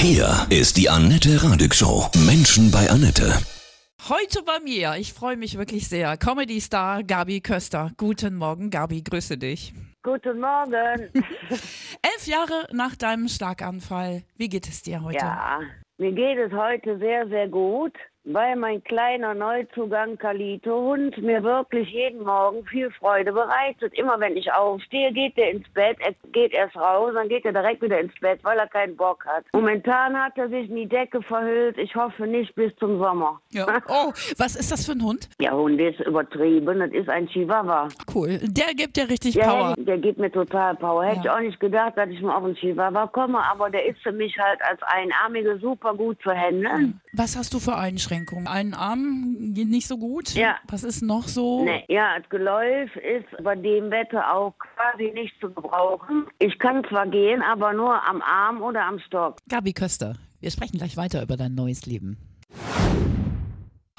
Hier ist die Annette Radig Show. Menschen bei Annette. Heute bei mir, ich freue mich wirklich sehr, Comedy-Star Gabi Köster. Guten Morgen, Gabi, grüße dich. Guten Morgen. Elf Jahre nach deinem Schlaganfall, wie geht es dir heute? Ja, mir geht es heute sehr, sehr gut weil mein kleiner Neuzugang Kalito-Hund mir wirklich jeden Morgen viel Freude bereitet. Immer wenn ich aufstehe, geht er ins Bett, er geht erst raus, dann geht er direkt wieder ins Bett, weil er keinen Bock hat. Momentan hat er sich in die Decke verhüllt. Ich hoffe nicht bis zum Sommer. Ja. Oh, was ist das für ein Hund? Ja, Hund ist übertrieben. Das ist ein Chihuahua. Cool. Der gibt dir richtig der, Power. Der gibt mir total Power. Hätte ich auch nicht gedacht, dass ich mal auf einen Chihuahua komme, aber der ist für mich halt als Einarmige super gut zu handeln. Was hast du für Einschränkungen? Einen Arm geht nicht so gut? Ja. Was ist noch so? Nee, ja, das Geläuf ist bei dem Wetter auch quasi nicht zu gebrauchen. Ich kann zwar gehen, aber nur am Arm oder am Stock. Gabi Köster, wir sprechen gleich weiter über dein neues Leben.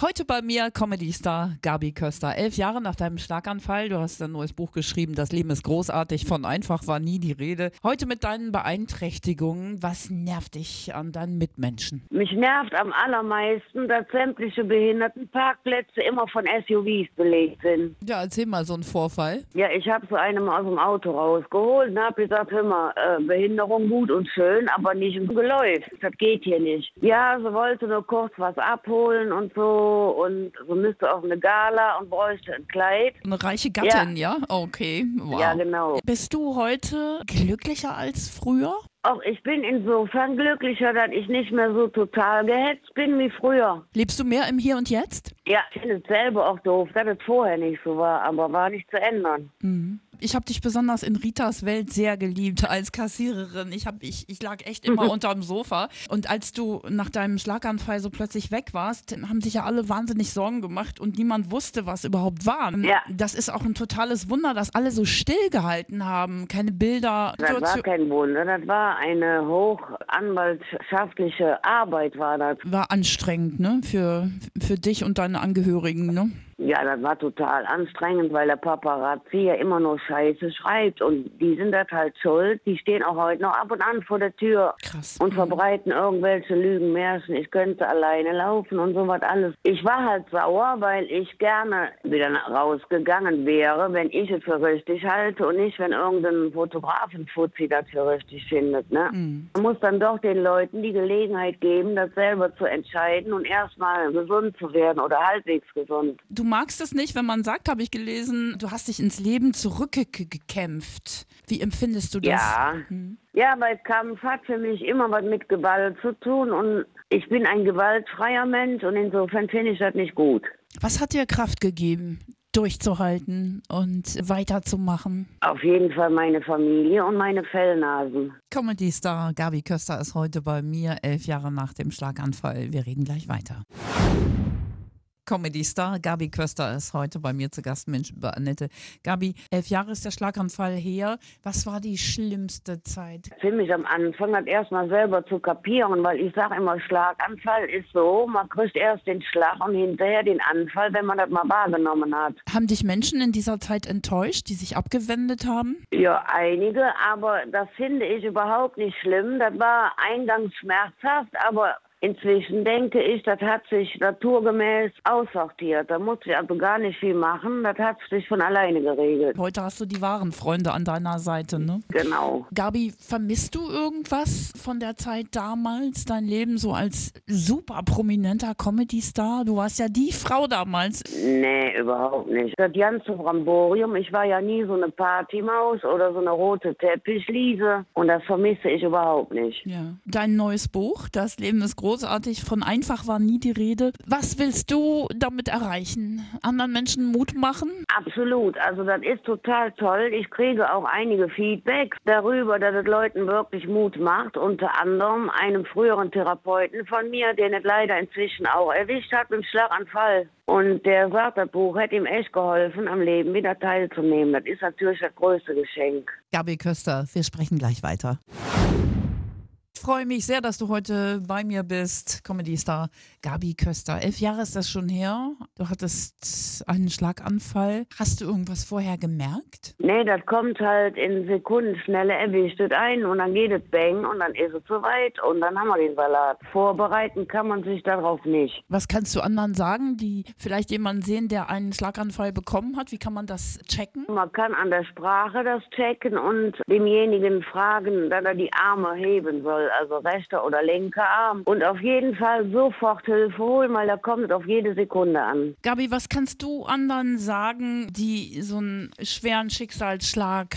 Heute bei mir Comedy-Star Gabi Köster. Elf Jahre nach deinem Schlaganfall. Du hast ein neues Buch geschrieben. Das Leben ist großartig. Von einfach war nie die Rede. Heute mit deinen Beeinträchtigungen. Was nervt dich an deinen Mitmenschen? Mich nervt am allermeisten, dass sämtliche Behindertenparkplätze immer von SUVs belegt sind. Ja, erzähl mal so einen Vorfall. Ja, ich habe so einen aus dem Auto rausgeholt und habe gesagt, hör mal, äh, Behinderung gut und schön, aber nicht im Geläuf. Das geht hier nicht. Ja, sie wollte nur kurz was abholen und so und so müsste auf eine Gala und bräuchte ein Kleid. Eine reiche Gattin, ja? ja? Okay, wow. Ja, genau. Bist du heute glücklicher als früher? Auch ich bin insofern glücklicher, dass ich nicht mehr so total gehetzt bin wie früher. Lebst du mehr im Hier und Jetzt? Ja, ich finde es selber auch doof, dass es vorher nicht so war, aber war nicht zu ändern. Mhm ich habe dich besonders in Ritas Welt sehr geliebt als Kassiererin. Ich, hab, ich, ich lag echt immer unterm Sofa. Und als du nach deinem Schlaganfall so plötzlich weg warst, haben sich ja alle wahnsinnig Sorgen gemacht und niemand wusste, was überhaupt war. Ja. Das ist auch ein totales Wunder, dass alle so stillgehalten haben. Keine Bilder. Das war kein Wunder, das war eine hochanwaltschaftliche Arbeit, war das. War anstrengend, ne? Für, für dich und deine Angehörigen, ne? Ja, das war total anstrengend, weil der Paparazzi ja immer nur Scheiße schreibt und die sind das halt schuld. Die stehen auch heute noch ab und an vor der Tür Krass. und verbreiten irgendwelche Lügenmärchen. Ich könnte alleine laufen und sowas alles. Ich war halt sauer, weil ich gerne wieder rausgegangen wäre, wenn ich es für richtig halte und nicht, wenn irgendein Fotografenfuzzi das für richtig findet. Ne? Mhm. Man muss dann doch den Leuten die Gelegenheit geben, das selber zu entscheiden und erstmal gesund zu werden oder halbwegs gesund. Du magst es nicht, wenn man sagt, habe ich gelesen, du hast dich ins Leben zurückgekämpft. Wie empfindest du das? Ja, hm. ja weil Kampf hat für mich immer was mit Gewalt zu tun und ich bin ein gewaltfreier Mensch und insofern finde ich das nicht gut. Was hat dir Kraft gegeben? durchzuhalten und weiterzumachen? Auf jeden Fall meine Familie und meine Fellnasen. Comedy-Star Gabi Köster ist heute bei mir, elf Jahre nach dem Schlaganfall. Wir reden gleich weiter. Comedy-Star Gabi Köster ist heute bei mir zu Gast. Mensch, über Annette. Gabi, elf Jahre ist der Schlaganfall her. Was war die schlimmste Zeit? Ziemlich am Anfang hat erstmal selber zu kapieren, weil ich sage immer, Schlaganfall ist so, man kriegt erst den Schlag und hinterher den Anfall, wenn man das mal wahrgenommen hat. Haben dich Menschen in dieser Zeit enttäuscht, die sich abgewendet haben? Ja, einige, aber das finde ich überhaupt nicht schlimm. Das war eingangs schmerzhaft, aber Inzwischen denke ich, das hat sich naturgemäß aussortiert. Da muss ich also gar nicht viel machen. Das hat sich von alleine geregelt. Heute hast du die wahren Freunde an deiner Seite, ne? Genau. Gabi, vermisst du irgendwas von der Zeit damals? Dein Leben so als super prominenter Comedy-Star? Du warst ja die Frau damals. Nee, überhaupt nicht. Das ganze Bramborium, ich war ja nie so eine Partymaus oder so eine rote Teppichliese. Und das vermisse ich überhaupt nicht. Ja. Dein neues Buch, Das Leben ist groß großartig. Von einfach war nie die Rede. Was willst du damit erreichen? Anderen Menschen Mut machen? Absolut. Also das ist total toll. Ich kriege auch einige Feedbacks darüber, dass es Leuten wirklich Mut macht. Unter anderem einem früheren Therapeuten von mir, den es leider inzwischen auch erwischt hat mit dem Schlaganfall. Und der sagt, das Buch hätte ihm echt geholfen, am Leben wieder teilzunehmen. Das ist natürlich das größte Geschenk. Gabi Köster, wir sprechen gleich weiter. Freue mich sehr, dass du heute bei mir bist. Comedy-Star Gabi Köster. Elf Jahre ist das schon her. Du hattest einen Schlaganfall. Hast du irgendwas vorher gemerkt? Nee, das kommt halt in Sekundenschnelle, erwischt es ein und dann geht es bang und dann ist es soweit und dann haben wir den Salat. Vorbereiten kann man sich darauf nicht. Was kannst du anderen sagen, die vielleicht jemanden sehen, der einen Schlaganfall bekommen hat? Wie kann man das checken? Man kann an der Sprache das checken und demjenigen fragen, dass er die Arme heben soll, also rechter oder linker Arm. Und auf jeden Fall sofort Hilfe holen, weil da kommt es auf jede Sekunde an. Gabi, was kannst du anderen sagen, die so einen schweren Schicksalsschlag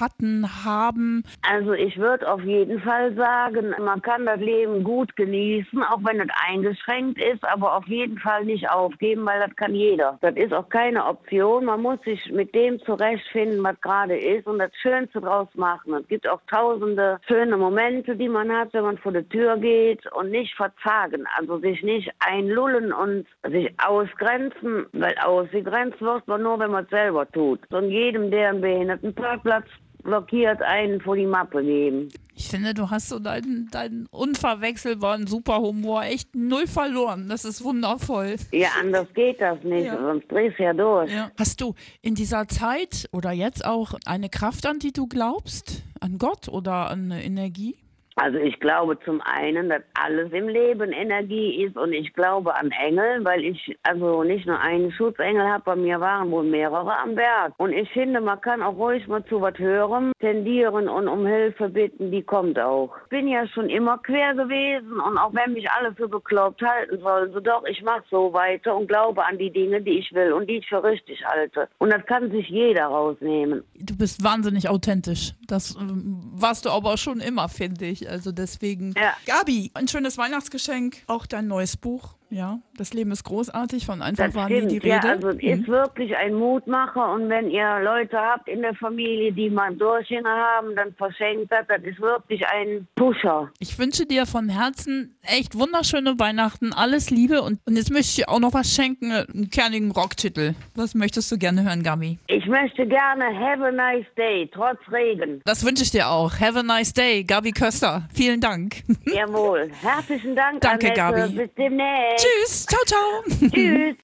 hatten, haben? Also ich würde auf jeden Fall sagen, man kann das Leben gut genießen, auch wenn es eingeschränkt ist, aber auf jeden Fall nicht aufgeben, weil das kann jeder. Das ist auch keine Option. Man muss sich mit dem zurechtfinden, was gerade ist und das Schönste draus machen. Es gibt auch tausende schöne Momente, die man hat, wenn man vor die Tür geht und nicht verzagen, also sich nicht einlullen und sich ausgrenzen, weil ausgegrenzt wird man nur, wenn man es selber tut. Und jedem, der einen Behindertenparkplatz blockiert, einen vor die Mappe geben. Ich finde, du hast so deinen, deinen unverwechselbaren Superhumor echt null verloren. Das ist wundervoll. Ja, anders geht das nicht, Ja. sonst drehst du ja durch. Ja. Hast du in dieser Zeit oder jetzt auch eine Kraft, an die du glaubst? An Gott oder an eine Energie? Also ich glaube zum einen, dass alles im Leben Energie ist und ich glaube an Engel, weil ich also nicht nur einen Schutzengel habe, bei mir waren wohl mehrere am Berg. Und ich finde, man kann auch ruhig mal zu was hören, tendieren und um Hilfe bitten, die kommt auch. Ich bin ja schon immer quer gewesen und auch wenn mich alle für bekloppt halten sollen, so doch, ich mache so weiter und glaube an die Dinge, die ich will und die ich für richtig halte. Und das kann sich jeder rausnehmen. Du bist wahnsinnig authentisch. Das ähm, warst du aber schon immer, finde ich. Also deswegen. Ja. Gabi, ein schönes Weihnachtsgeschenk. Auch dein neues Buch. Ja, das Leben ist großartig. Von einfach Das war nie die stimmt, ja, Rede. also es ist wirklich ein Mutmacher und wenn ihr Leute habt in der Familie, die mal Durchhänger haben, dann verschenkt das, das ist wirklich ein Pusher. Ich wünsche dir von Herzen echt wunderschöne Weihnachten, alles Liebe und, und jetzt möchte ich dir auch noch was schenken, einen kernigen Rocktitel. Was möchtest du gerne hören, Gabi? Ich möchte gerne Have a nice day, trotz Regen. Das wünsche ich dir auch. Have a nice day, Gabi Köster. Vielen Dank. Jawohl. Herzlichen Dank, Danke, Annette. Gabi. Bis demnächst. Tschüss. Ciao, ciao. Tschüss.